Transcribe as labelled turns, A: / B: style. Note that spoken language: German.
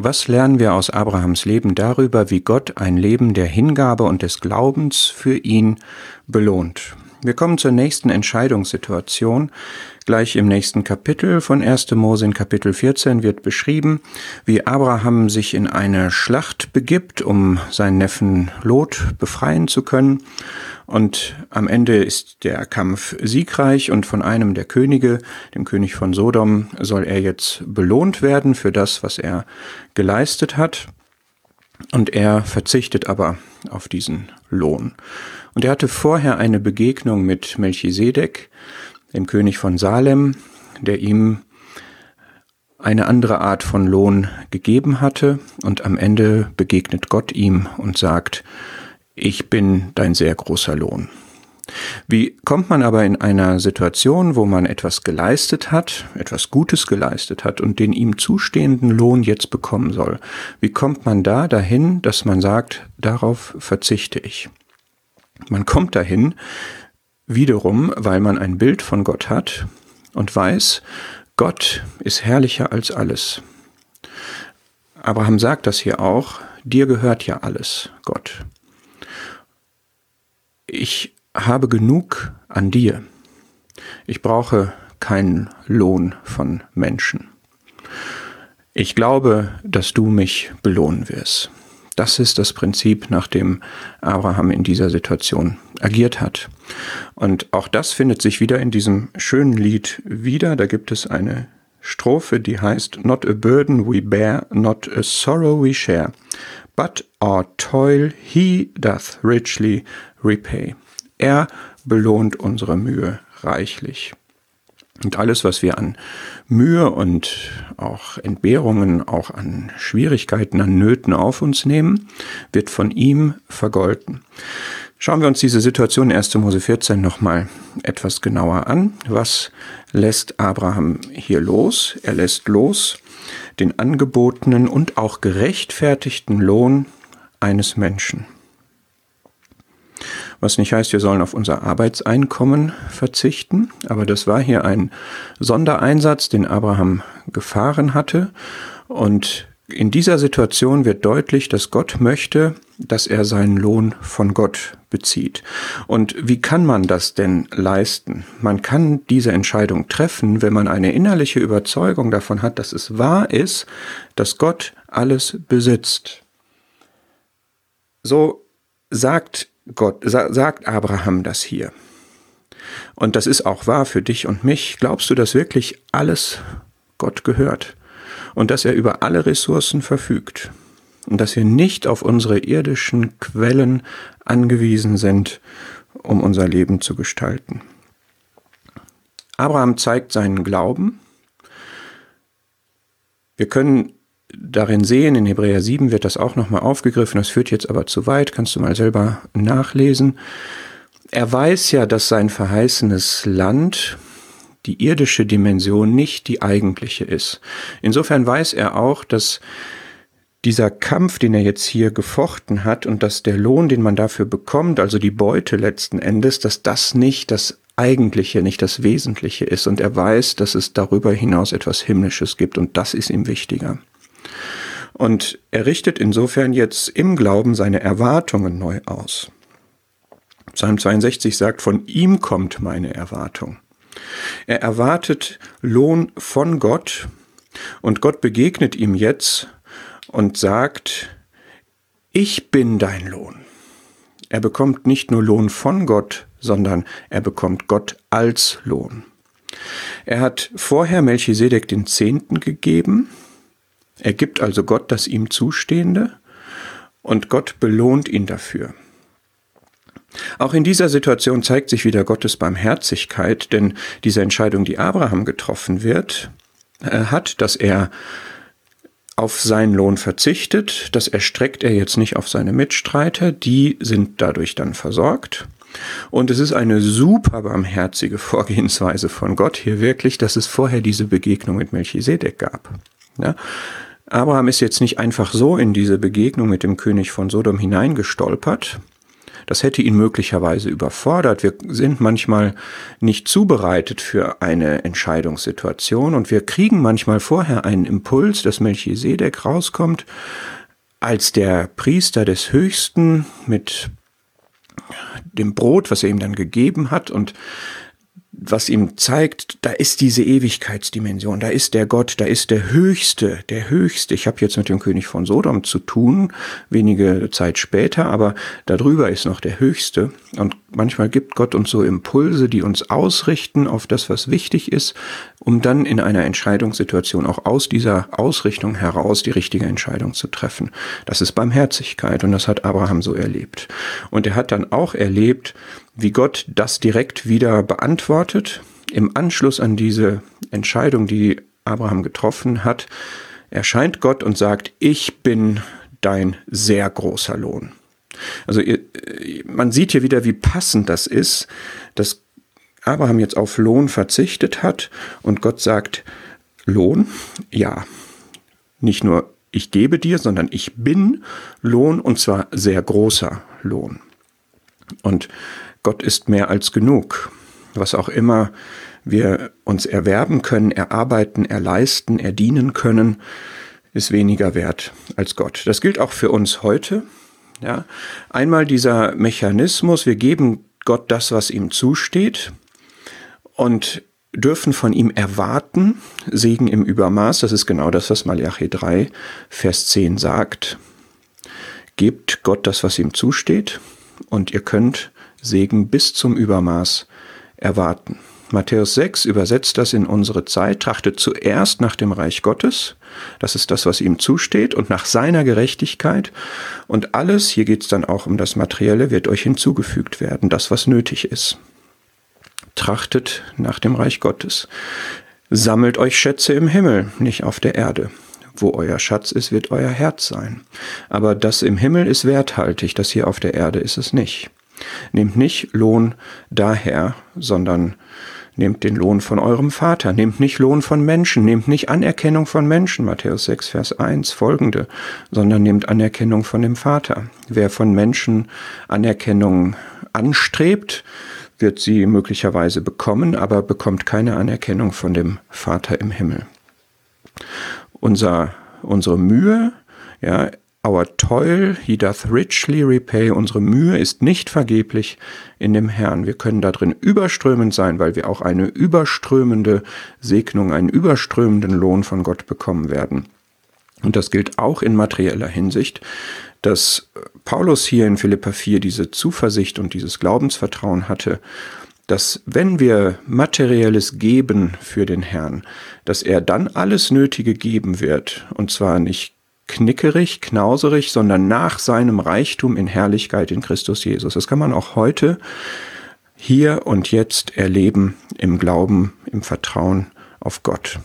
A: Was lernen wir aus Abrahams Leben darüber, wie Gott ein Leben der Hingabe und des Glaubens für ihn belohnt? Wir kommen zur nächsten Entscheidungssituation. Gleich im nächsten Kapitel von 1. Mose in Kapitel 14 wird beschrieben, wie Abraham sich in eine Schlacht begibt, um seinen Neffen Lot befreien zu können. Und am Ende ist der Kampf siegreich und von einem der Könige, dem König von Sodom, soll er jetzt belohnt werden für das, was er geleistet hat. Und er verzichtet aber auf diesen Lohn. Und er hatte vorher eine Begegnung mit Melchisedek, dem König von Salem, der ihm eine andere Art von Lohn gegeben hatte. Und am Ende begegnet Gott ihm und sagt, ich bin dein sehr großer Lohn. Wie kommt man aber in einer Situation, wo man etwas geleistet hat, etwas Gutes geleistet hat und den ihm zustehenden Lohn jetzt bekommen soll? Wie kommt man da dahin, dass man sagt, darauf verzichte ich? Man kommt dahin wiederum, weil man ein Bild von Gott hat und weiß, Gott ist herrlicher als alles. Abraham sagt das hier auch, dir gehört ja alles, Gott. Ich habe genug an dir. Ich brauche keinen Lohn von Menschen. Ich glaube, dass du mich belohnen wirst. Das ist das Prinzip, nach dem Abraham in dieser Situation agiert hat. Und auch das findet sich wieder in diesem schönen Lied wieder. Da gibt es eine Strophe, die heißt Not a burden we bear, not a sorrow we share, but our toil he doth richly repay. Er belohnt unsere Mühe reichlich. Und alles, was wir an Mühe und auch Entbehrungen, auch an Schwierigkeiten, an Nöten auf uns nehmen, wird von ihm vergolten. Schauen wir uns diese Situation in 1. Mose 14 nochmal etwas genauer an. Was lässt Abraham hier los? Er lässt los den angebotenen und auch gerechtfertigten Lohn eines Menschen was nicht heißt, wir sollen auf unser Arbeitseinkommen verzichten, aber das war hier ein Sondereinsatz, den Abraham gefahren hatte und in dieser Situation wird deutlich, dass Gott möchte, dass er seinen Lohn von Gott bezieht. Und wie kann man das denn leisten? Man kann diese Entscheidung treffen, wenn man eine innerliche Überzeugung davon hat, dass es wahr ist, dass Gott alles besitzt. So sagt Gott, sagt Abraham das hier. Und das ist auch wahr für dich und mich. Glaubst du, dass wirklich alles Gott gehört? Und dass er über alle Ressourcen verfügt? Und dass wir nicht auf unsere irdischen Quellen angewiesen sind, um unser Leben zu gestalten? Abraham zeigt seinen Glauben. Wir können darin sehen. In Hebräer 7 wird das auch nochmal aufgegriffen. Das führt jetzt aber zu weit. Kannst du mal selber nachlesen. Er weiß ja, dass sein verheißenes Land die irdische Dimension nicht die eigentliche ist. Insofern weiß er auch, dass dieser Kampf, den er jetzt hier gefochten hat und dass der Lohn, den man dafür bekommt, also die Beute letzten Endes, dass das nicht das Eigentliche, nicht das Wesentliche ist. Und er weiß, dass es darüber hinaus etwas Himmlisches gibt und das ist ihm wichtiger. Und er richtet insofern jetzt im Glauben seine Erwartungen neu aus. Psalm 62 sagt, von ihm kommt meine Erwartung. Er erwartet Lohn von Gott und Gott begegnet ihm jetzt und sagt, ich bin dein Lohn. Er bekommt nicht nur Lohn von Gott, sondern er bekommt Gott als Lohn. Er hat vorher Melchisedek den Zehnten gegeben, er gibt also Gott das ihm Zustehende und Gott belohnt ihn dafür. Auch in dieser Situation zeigt sich wieder Gottes Barmherzigkeit, denn diese Entscheidung, die Abraham getroffen wird, äh, hat, dass er auf seinen Lohn verzichtet, das erstreckt er jetzt nicht auf seine Mitstreiter, die sind dadurch dann versorgt. Und es ist eine super barmherzige Vorgehensweise von Gott hier wirklich, dass es vorher diese Begegnung mit Melchisedek gab. Ja? Abraham ist jetzt nicht einfach so in diese Begegnung mit dem König von Sodom hineingestolpert. Das hätte ihn möglicherweise überfordert. Wir sind manchmal nicht zubereitet für eine Entscheidungssituation und wir kriegen manchmal vorher einen Impuls, dass Melchisedek rauskommt als der Priester des Höchsten mit dem Brot, was er ihm dann gegeben hat und was ihm zeigt, da ist diese Ewigkeitsdimension, da ist der Gott, da ist der Höchste, der Höchste. Ich habe jetzt mit dem König von Sodom zu tun, wenige Zeit später, aber darüber ist noch der Höchste. Und manchmal gibt Gott uns so Impulse, die uns ausrichten auf das, was wichtig ist, um dann in einer Entscheidungssituation auch aus dieser Ausrichtung heraus die richtige Entscheidung zu treffen. Das ist Barmherzigkeit und das hat Abraham so erlebt. Und er hat dann auch erlebt, wie Gott das direkt wieder beantwortet. Im Anschluss an diese Entscheidung, die Abraham getroffen hat, erscheint Gott und sagt, ich bin dein sehr großer Lohn. Also man sieht hier wieder, wie passend das ist, dass Abraham jetzt auf Lohn verzichtet hat und Gott sagt, Lohn, ja, nicht nur ich gebe dir, sondern ich bin Lohn und zwar sehr großer Lohn. Und Gott ist mehr als genug. Was auch immer wir uns erwerben können, erarbeiten, erleisten, erdienen können, ist weniger wert als Gott. Das gilt auch für uns heute. Ja, einmal dieser Mechanismus, wir geben Gott das, was ihm zusteht und dürfen von ihm erwarten, Segen im Übermaß, das ist genau das, was Malachi 3, Vers 10 sagt. Gebt Gott das, was ihm zusteht, und ihr könnt Segen bis zum Übermaß erwarten. Matthäus 6 übersetzt das in unsere Zeit, trachtet zuerst nach dem Reich Gottes, das ist das, was ihm zusteht, und nach seiner Gerechtigkeit, und alles, hier geht es dann auch um das Materielle, wird euch hinzugefügt werden, das, was nötig ist. Trachtet nach dem Reich Gottes. Sammelt euch Schätze im Himmel, nicht auf der Erde. Wo euer Schatz ist, wird euer Herz sein. Aber das im Himmel ist werthaltig, das hier auf der Erde ist es nicht. Nehmt nicht Lohn daher, sondern nehmt den Lohn von eurem Vater. Nehmt nicht Lohn von Menschen, nehmt nicht Anerkennung von Menschen, Matthäus 6, Vers 1 folgende, sondern nehmt Anerkennung von dem Vater. Wer von Menschen Anerkennung anstrebt, wird sie möglicherweise bekommen, aber bekommt keine Anerkennung von dem Vater im Himmel. Unser, unsere Mühe, ja, Our toil he doth richly repay. Unsere Mühe ist nicht vergeblich in dem Herrn. Wir können da drin überströmend sein, weil wir auch eine überströmende Segnung, einen überströmenden Lohn von Gott bekommen werden. Und das gilt auch in materieller Hinsicht, dass Paulus hier in Philippa 4 diese Zuversicht und dieses Glaubensvertrauen hatte, dass wenn wir materielles geben für den Herrn, dass er dann alles Nötige geben wird, und zwar nicht knickerig, knauserig, sondern nach seinem Reichtum in Herrlichkeit in Christus Jesus. Das kann man auch heute hier und jetzt erleben im Glauben, im Vertrauen auf Gott.